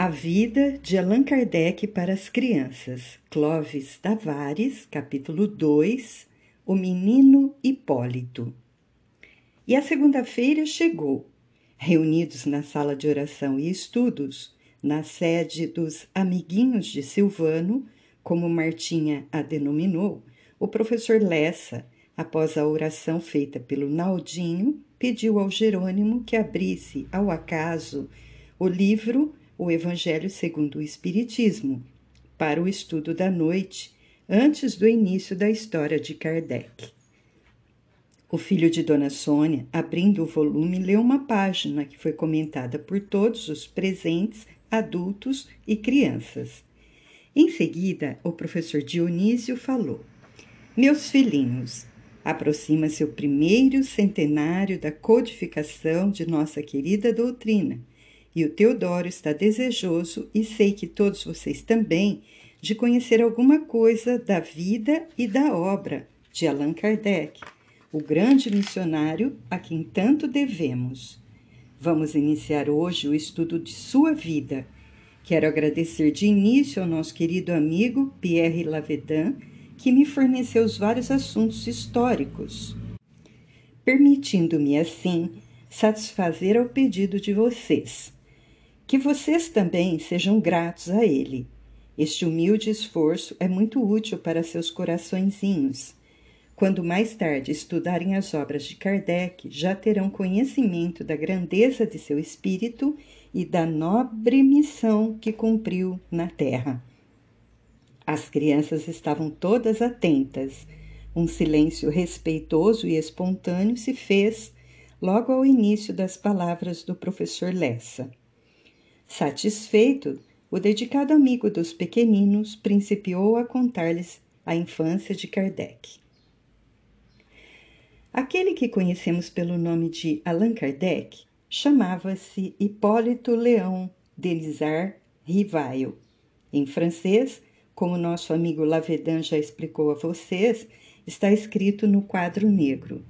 A Vida de Allan Kardec para as Crianças, Clovis Tavares, capítulo 2, O Menino Hipólito. E a segunda-feira chegou. Reunidos na sala de oração e estudos, na sede dos Amiguinhos de Silvano, como Martinha a denominou, o professor Lessa, após a oração feita pelo Naldinho, pediu ao Jerônimo que abrisse, ao acaso, o livro o Evangelho segundo o Espiritismo, para o estudo da noite, antes do início da história de Kardec. O filho de Dona Sônia, abrindo o volume, leu uma página que foi comentada por todos os presentes, adultos e crianças. Em seguida, o professor Dionísio falou: Meus filhinhos, aproxima-se o primeiro centenário da codificação de nossa querida doutrina e o Teodoro está desejoso, e sei que todos vocês também, de conhecer alguma coisa da vida e da obra de Allan Kardec, o grande missionário a quem tanto devemos. Vamos iniciar hoje o estudo de sua vida. Quero agradecer de início ao nosso querido amigo Pierre Lavedan, que me forneceu os vários assuntos históricos, permitindo-me assim satisfazer ao pedido de vocês que vocês também sejam gratos a Ele. Este humilde esforço é muito útil para seus coraçõezinhos. Quando mais tarde estudarem as obras de Kardec, já terão conhecimento da grandeza de seu espírito e da nobre missão que cumpriu na Terra. As crianças estavam todas atentas. Um silêncio respeitoso e espontâneo se fez logo ao início das palavras do professor Lessa. Satisfeito, o dedicado amigo dos pequeninos principiou a contar-lhes a infância de Kardec. Aquele que conhecemos pelo nome de Allan Kardec chamava-se Hipólito Leão Delisard Rivail. Em francês, como nosso amigo Lavedan já explicou a vocês, está escrito no quadro negro.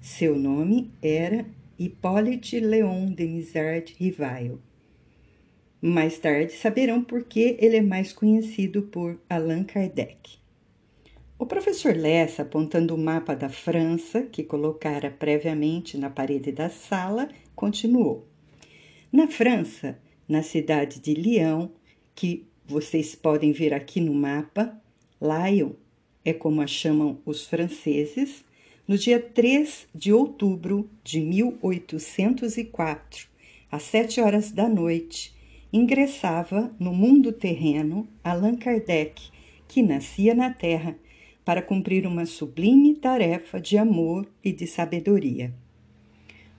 Seu nome era Hipólite Leon Denisard Rivail. Mais tarde saberão por que ele é mais conhecido por Allan Kardec. O professor Lessa, apontando o mapa da França, que colocara previamente na parede da sala, continuou. Na França, na cidade de Lyon, que vocês podem ver aqui no mapa, Lyon é como a chamam os franceses, no dia 3 de outubro de 1804, às sete horas da noite, ingressava no mundo terreno Allan Kardec, que nascia na Terra para cumprir uma sublime tarefa de amor e de sabedoria.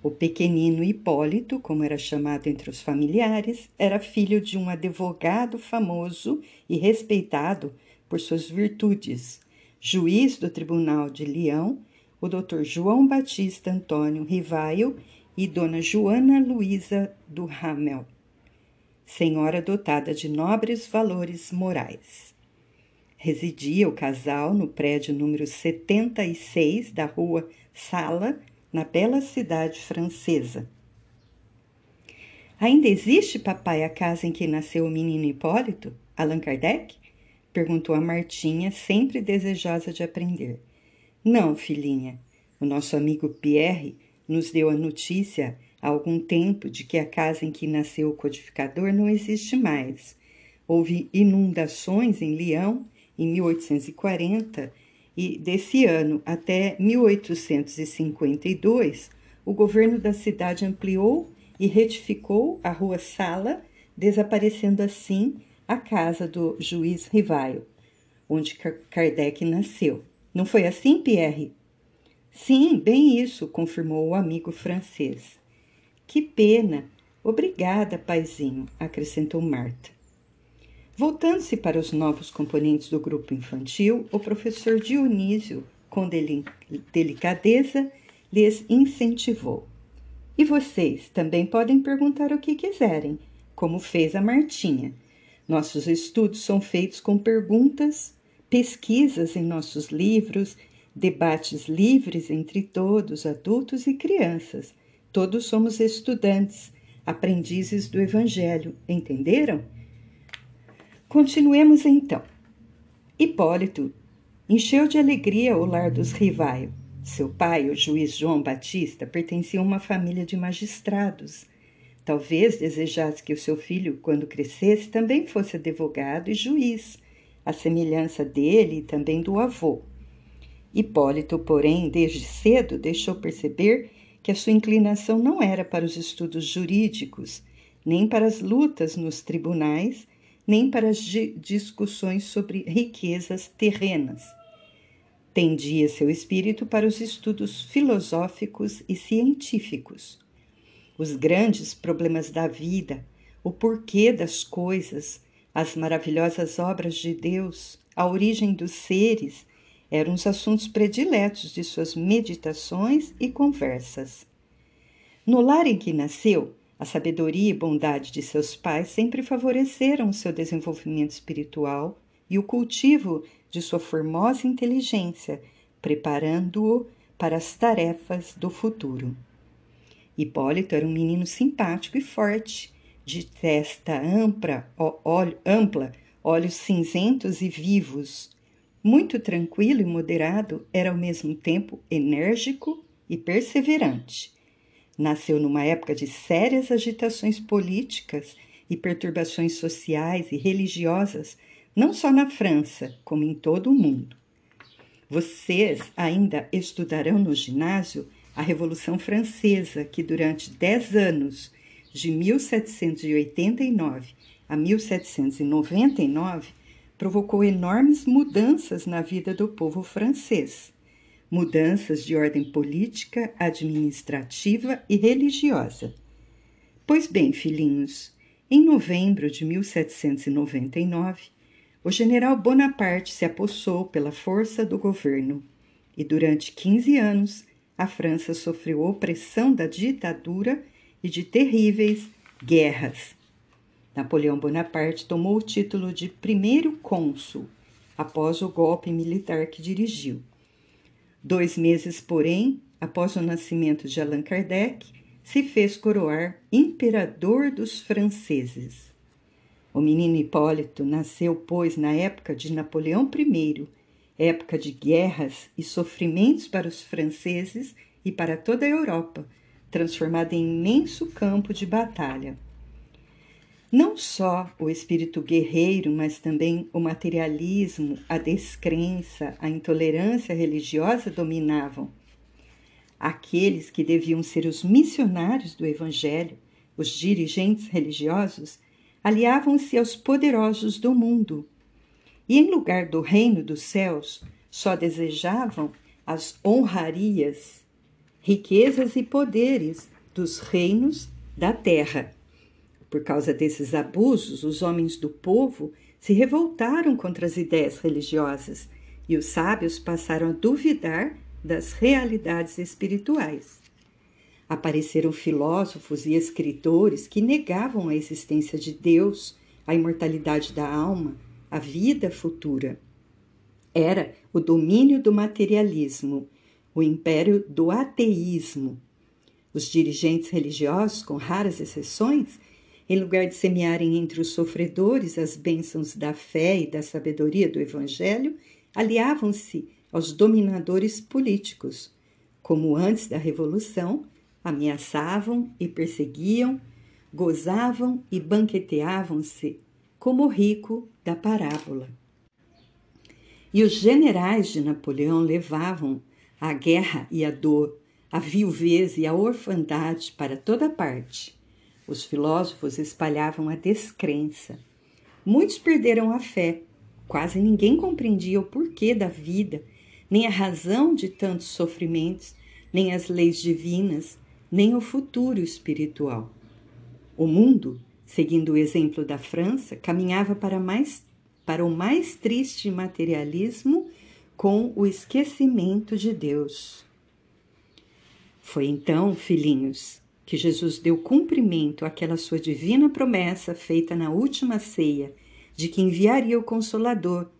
O pequenino Hipólito, como era chamado entre os familiares, era filho de um advogado famoso e respeitado por suas virtudes, juiz do Tribunal de Leão, o Dr. João Batista Antônio Rivaio e Dona Joana Luísa do Ramel senhora dotada de nobres valores morais. Residia o casal no prédio número 76 da rua Sala, na bela cidade francesa. Ainda existe, papai, a casa em que nasceu o menino Hipólito, Allan Kardec? perguntou a Martinha, sempre desejosa de aprender. Não, filhinha. O nosso amigo Pierre nos deu a notícia há algum tempo de que a casa em que nasceu o codificador não existe mais. Houve inundações em Leão em 1840 e desse ano até 1852 o governo da cidade ampliou e retificou a rua Sala, desaparecendo assim a casa do juiz Rivaio, onde Kardec nasceu. Não foi assim, Pierre? Sim, bem isso, confirmou o amigo francês. Que pena! Obrigada, paizinho, acrescentou Marta. Voltando-se para os novos componentes do grupo infantil, o professor Dionísio, com delicadeza, lhes incentivou. E vocês também podem perguntar o que quiserem, como fez a Martinha. Nossos estudos são feitos com perguntas, pesquisas em nossos livros, debates livres entre todos, adultos e crianças Todos somos estudantes, aprendizes do Evangelho. Entenderam? Continuemos então. Hipólito encheu de alegria o lar dos Rivaio. Seu pai, o juiz João Batista, pertencia a uma família de magistrados. Talvez desejasse que o seu filho, quando crescesse, também fosse advogado e juiz, à semelhança dele e também do avô. Hipólito, porém, desde cedo deixou perceber que a sua inclinação não era para os estudos jurídicos, nem para as lutas nos tribunais, nem para as discussões sobre riquezas terrenas. Tendia seu espírito para os estudos filosóficos e científicos. Os grandes problemas da vida, o porquê das coisas, as maravilhosas obras de Deus, a origem dos seres eram os assuntos prediletos de suas meditações e conversas. No lar em que nasceu, a sabedoria e bondade de seus pais sempre favoreceram o seu desenvolvimento espiritual e o cultivo de sua formosa inteligência, preparando-o para as tarefas do futuro. Hipólito era um menino simpático e forte, de testa ampla, ampla olhos cinzentos e vivos, muito tranquilo e moderado, era ao mesmo tempo enérgico e perseverante. Nasceu numa época de sérias agitações políticas e perturbações sociais e religiosas, não só na França, como em todo o mundo. Vocês ainda estudarão no ginásio a Revolução Francesa, que durante dez anos, de 1789 a 1799, provocou enormes mudanças na vida do povo francês, mudanças de ordem política, administrativa e religiosa. Pois bem, filhinhos, em novembro de 1799, o general Bonaparte se apossou pela força do governo e durante 15 anos a França sofreu opressão da ditadura e de terríveis guerras Napoleão Bonaparte tomou o título de primeiro cônsul após o golpe militar que dirigiu. Dois meses, porém, após o nascimento de Allan Kardec, se fez coroar imperador dos franceses. O menino Hipólito nasceu, pois, na época de Napoleão I, época de guerras e sofrimentos para os franceses e para toda a Europa, transformada em imenso campo de batalha. Não só o espírito guerreiro, mas também o materialismo, a descrença, a intolerância religiosa dominavam. Aqueles que deviam ser os missionários do Evangelho, os dirigentes religiosos, aliavam-se aos poderosos do mundo e, em lugar do reino dos céus, só desejavam as honrarias, riquezas e poderes dos reinos da terra. Por causa desses abusos, os homens do povo se revoltaram contra as ideias religiosas e os sábios passaram a duvidar das realidades espirituais. Apareceram filósofos e escritores que negavam a existência de Deus, a imortalidade da alma, a vida futura. Era o domínio do materialismo, o império do ateísmo. Os dirigentes religiosos, com raras exceções, em lugar de semearem entre os sofredores as bênçãos da fé e da sabedoria do Evangelho, aliavam-se aos dominadores políticos, como antes da Revolução, ameaçavam e perseguiam, gozavam e banqueteavam-se, como o rico da parábola. E os generais de Napoleão levavam a guerra e a dor, a viuvez e a orfandade para toda parte. Os filósofos espalhavam a descrença. Muitos perderam a fé. Quase ninguém compreendia o porquê da vida, nem a razão de tantos sofrimentos, nem as leis divinas, nem o futuro espiritual. O mundo, seguindo o exemplo da França, caminhava para, mais, para o mais triste materialismo com o esquecimento de Deus. Foi então, filhinhos, que Jesus deu cumprimento àquela sua divina promessa feita na última ceia, de que enviaria o Consolador,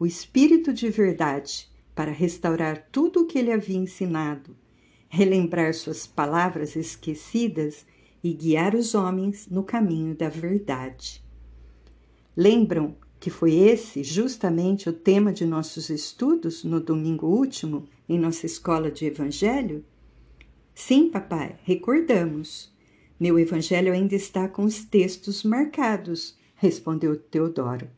o Espírito de verdade, para restaurar tudo o que ele havia ensinado, relembrar suas palavras esquecidas e guiar os homens no caminho da verdade. Lembram que foi esse justamente o tema de nossos estudos no domingo último em nossa escola de evangelho? Sim, papai, recordamos. Meu evangelho ainda está com os textos marcados, respondeu Teodoro.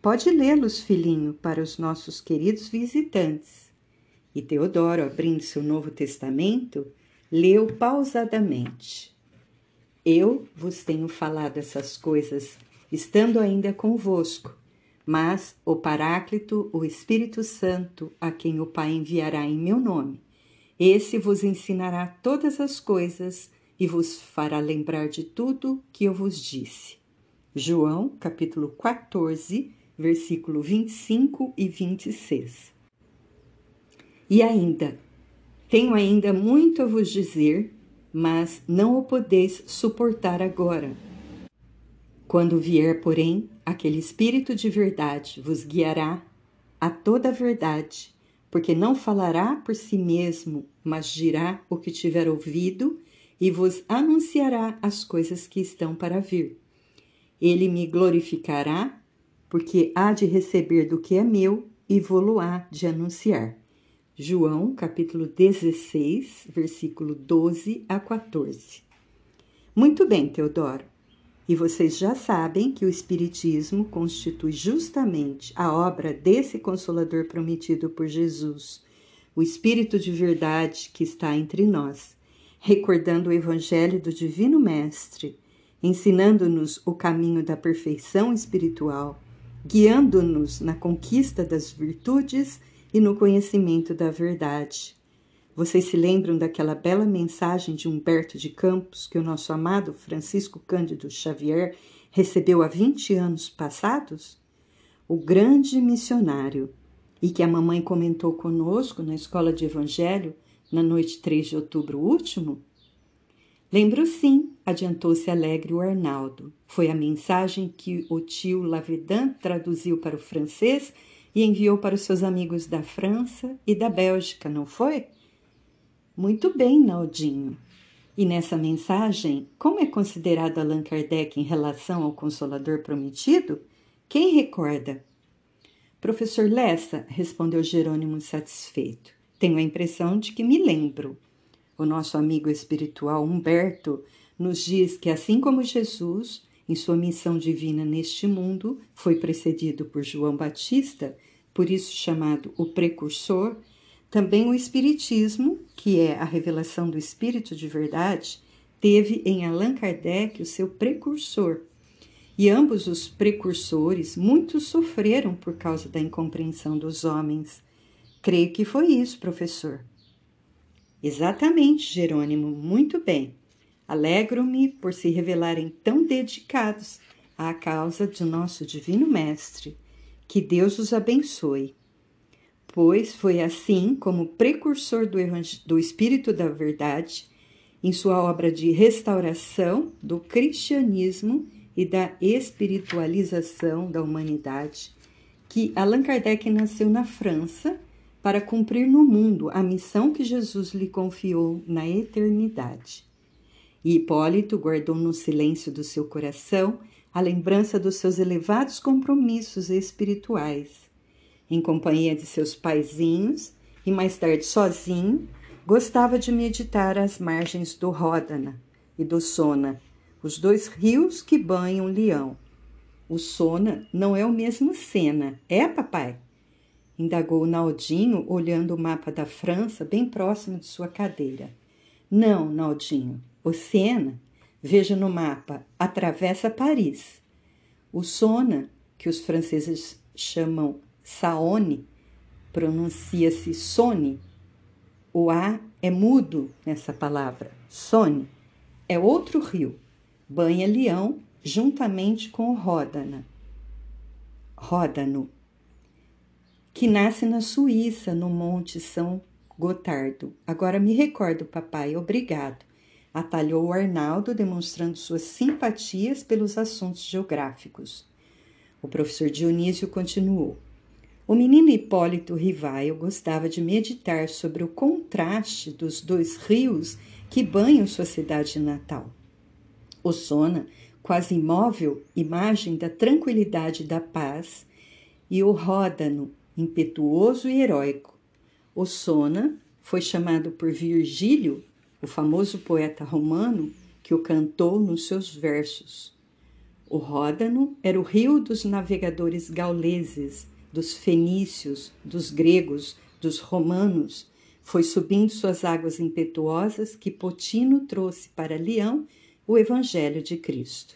Pode lê-los, filhinho, para os nossos queridos visitantes. E Teodoro, abrindo seu Novo Testamento, leu pausadamente. Eu vos tenho falado essas coisas estando ainda convosco, mas o Paráclito, o Espírito Santo, a quem o Pai enviará em meu nome, esse vos ensinará todas as coisas e vos fará lembrar de tudo que eu vos disse. João, capítulo 14, versículo 25 e 26. E ainda, tenho ainda muito a vos dizer, mas não o podeis suportar agora. Quando vier, porém, aquele Espírito de verdade vos guiará a toda a verdade, porque não falará por si mesmo, mas dirá o que tiver ouvido e vos anunciará as coisas que estão para vir. Ele me glorificará, porque há de receber do que é meu e vou-lo-á de anunciar. João, capítulo 16, versículo 12 a 14. Muito bem, Teodoro. E vocês já sabem que o Espiritismo constitui justamente a obra desse Consolador prometido por Jesus, o Espírito de verdade que está entre nós, recordando o Evangelho do Divino Mestre, ensinando-nos o caminho da perfeição espiritual, guiando-nos na conquista das virtudes e no conhecimento da verdade. Vocês se lembram daquela bela mensagem de Humberto de Campos que o nosso amado Francisco Cândido Xavier recebeu há 20 anos passados? O grande missionário, e que a mamãe comentou conosco na escola de Evangelho na noite 3 de outubro último? Lembro sim, adiantou-se alegre o Arnaldo. Foi a mensagem que o tio Lavedan traduziu para o francês e enviou para os seus amigos da França e da Bélgica, não foi? Muito bem, Naldinho. E nessa mensagem, como é considerado Allan Kardec em relação ao Consolador Prometido? Quem recorda? Professor Lessa, respondeu Jerônimo satisfeito. Tenho a impressão de que me lembro. O nosso amigo espiritual Humberto nos diz que, assim como Jesus, em sua missão divina neste mundo, foi precedido por João Batista, por isso chamado o Precursor, também o Espiritismo, que é a revelação do Espírito de verdade, teve em Allan Kardec o seu precursor. E ambos os precursores muito sofreram por causa da incompreensão dos homens. Creio que foi isso, professor. Exatamente, Jerônimo, muito bem. Alegro-me por se revelarem tão dedicados à causa de nosso Divino Mestre. Que Deus os abençoe. Pois foi assim como precursor do, do Espírito da Verdade, em sua obra de restauração do cristianismo e da espiritualização da humanidade, que Allan Kardec nasceu na França para cumprir no mundo a missão que Jesus lhe confiou na eternidade. E Hipólito guardou no silêncio do seu coração a lembrança dos seus elevados compromissos espirituais. Em companhia de seus paizinhos e mais tarde sozinho, gostava de meditar às margens do Ródana e do Sona, os dois rios que banham Leão. O Sona não é o mesmo Sena, é, papai? Indagou Naldinho, olhando o mapa da França bem próximo de sua cadeira. Não, Naldinho, o Sena, veja no mapa, atravessa Paris. O Sona, que os franceses chamam Saone, pronuncia-se Sone. O A é mudo nessa palavra. Sone é outro rio. Banha Leão juntamente com o Ródana. Ródano, que nasce na Suíça, no Monte São Gotardo. Agora me recordo, papai, obrigado atalhou o Arnaldo, demonstrando suas simpatias pelos assuntos geográficos. O professor Dionísio continuou. O menino Hipólito Rivaio gostava de meditar sobre o contraste dos dois rios que banham sua cidade natal. Sona, quase imóvel, imagem da tranquilidade e da paz, e o Ródano, impetuoso e heróico. Sona foi chamado por Virgílio, o famoso poeta romano, que o cantou nos seus versos. O Ródano era o rio dos navegadores gauleses, dos fenícios, dos gregos, dos romanos. Foi subindo suas águas impetuosas que Potino trouxe para Leão o Evangelho de Cristo.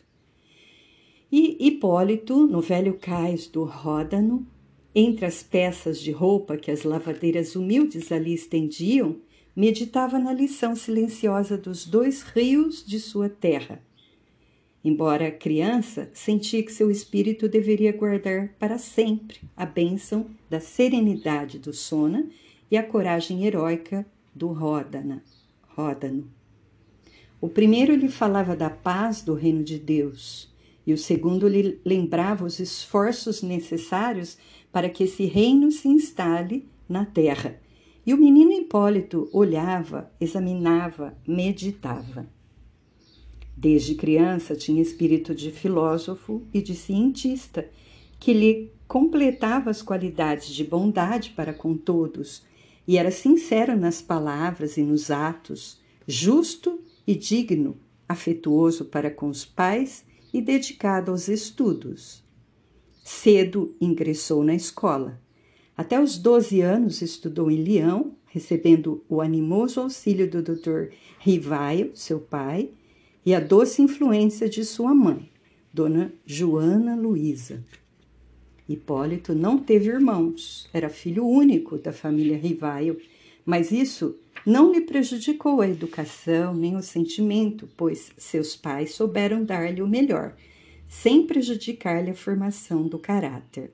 E Hipólito, no velho cais do Ródano, entre as peças de roupa que as lavadeiras humildes ali estendiam, meditava na lição silenciosa dos dois rios de sua terra. Embora criança, sentia que seu espírito deveria guardar para sempre a bênção da serenidade do Sona e a coragem heróica do Ródana, Ródano. O primeiro lhe falava da paz do reino de Deus, e o segundo lhe lembrava os esforços necessários para que esse reino se instale na terra. E o menino Hipólito olhava, examinava, meditava. Desde criança tinha espírito de filósofo e de cientista, que lhe completava as qualidades de bondade para com todos, e era sincero nas palavras e nos atos, justo e digno, afetuoso para com os pais e dedicado aos estudos. Cedo ingressou na escola. Até os 12 anos estudou em Leão, recebendo o animoso auxílio do Dr. Rivaio, seu pai, e a doce influência de sua mãe, Dona Joana Luísa. Hipólito não teve irmãos, era filho único da família Rivaio, mas isso não lhe prejudicou a educação nem o sentimento, pois seus pais souberam dar-lhe o melhor, sem prejudicar-lhe a formação do caráter.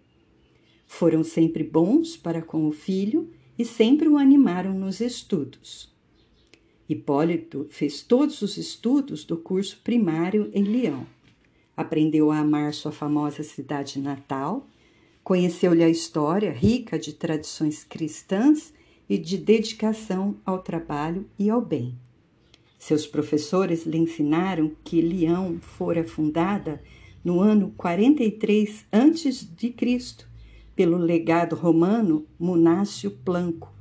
Foram sempre bons para com o filho e sempre o animaram nos estudos. Hipólito fez todos os estudos do curso primário em Leão. Aprendeu a amar sua famosa cidade natal, conheceu-lhe a história rica de tradições cristãs e de dedicação ao trabalho e ao bem. Seus professores lhe ensinaram que Leão fora fundada no ano 43 a.C. pelo legado romano Munácio Planco,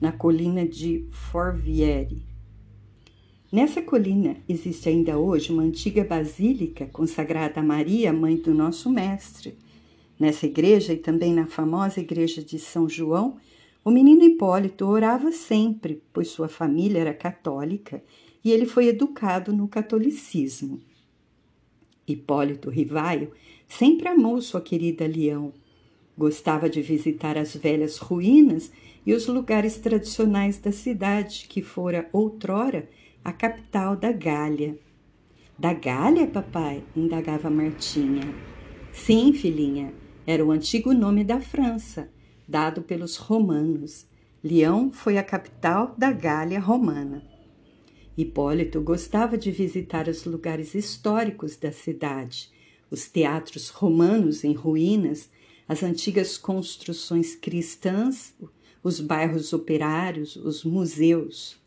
na colina de Forviere. Nessa colina existe ainda hoje uma antiga basílica consagrada a Maria, mãe do nosso Mestre. Nessa igreja e também na famosa igreja de São João, o menino Hipólito orava sempre, pois sua família era católica e ele foi educado no catolicismo. Hipólito Rivaio sempre amou sua querida Leão. Gostava de visitar as velhas ruínas e os lugares tradicionais da cidade, que fora outrora a capital da Gália. Da Gália, papai? indagava Martinha. Sim, filhinha, era o antigo nome da França dado pelos romanos. Leão foi a capital da Gália romana. Hipólito gostava de visitar os lugares históricos da cidade, os teatros romanos em ruínas, as antigas construções cristãs, os bairros operários, os museus.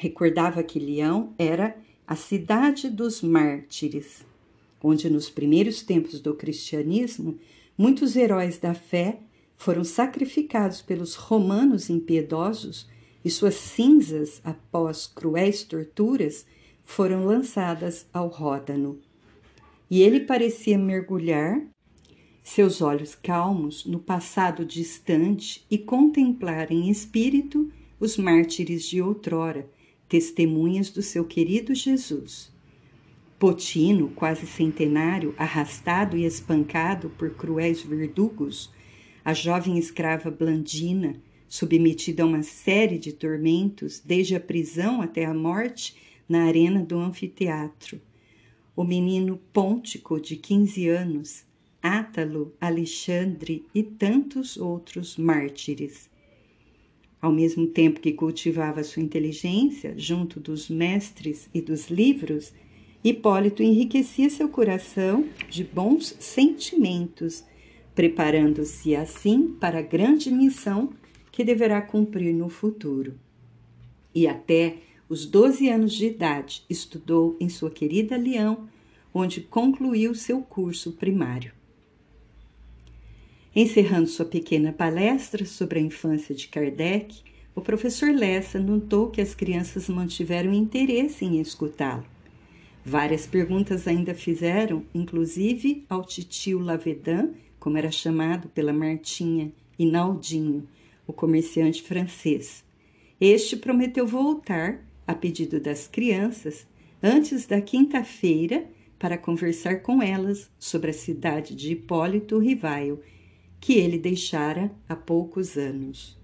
Recordava que Leão era a cidade dos mártires, onde nos primeiros tempos do cristianismo muitos heróis da fé foram sacrificados pelos romanos impiedosos e suas cinzas, após cruéis torturas, foram lançadas ao Ródano. E ele parecia mergulhar seus olhos calmos no passado distante e contemplar em espírito os mártires de outrora, testemunhas do seu querido Jesus. Potino, quase centenário, arrastado e espancado por cruéis verdugos, a jovem escrava Blandina, submetida a uma série de tormentos, desde a prisão até a morte, na arena do anfiteatro. O menino Pôntico, de 15 anos, Átalo, Alexandre e tantos outros mártires. Ao mesmo tempo que cultivava sua inteligência junto dos mestres e dos livros, Hipólito enriquecia seu coração de bons sentimentos preparando-se assim para a grande missão que deverá cumprir no futuro. E até os 12 anos de idade estudou em sua querida Leão onde concluiu seu curso primário. Encerrando sua pequena palestra sobre a infância de Kardec, o professor Lessa notou que as crianças mantiveram interesse em escutá-lo. Várias perguntas ainda fizeram, inclusive ao titio Lavedan, como era chamado pela Martinha, e Naldinho, o comerciante francês. Este prometeu voltar, a pedido das crianças, antes da quinta-feira para conversar com elas sobre a cidade de Hipólito Rivaio, que ele deixara há poucos anos.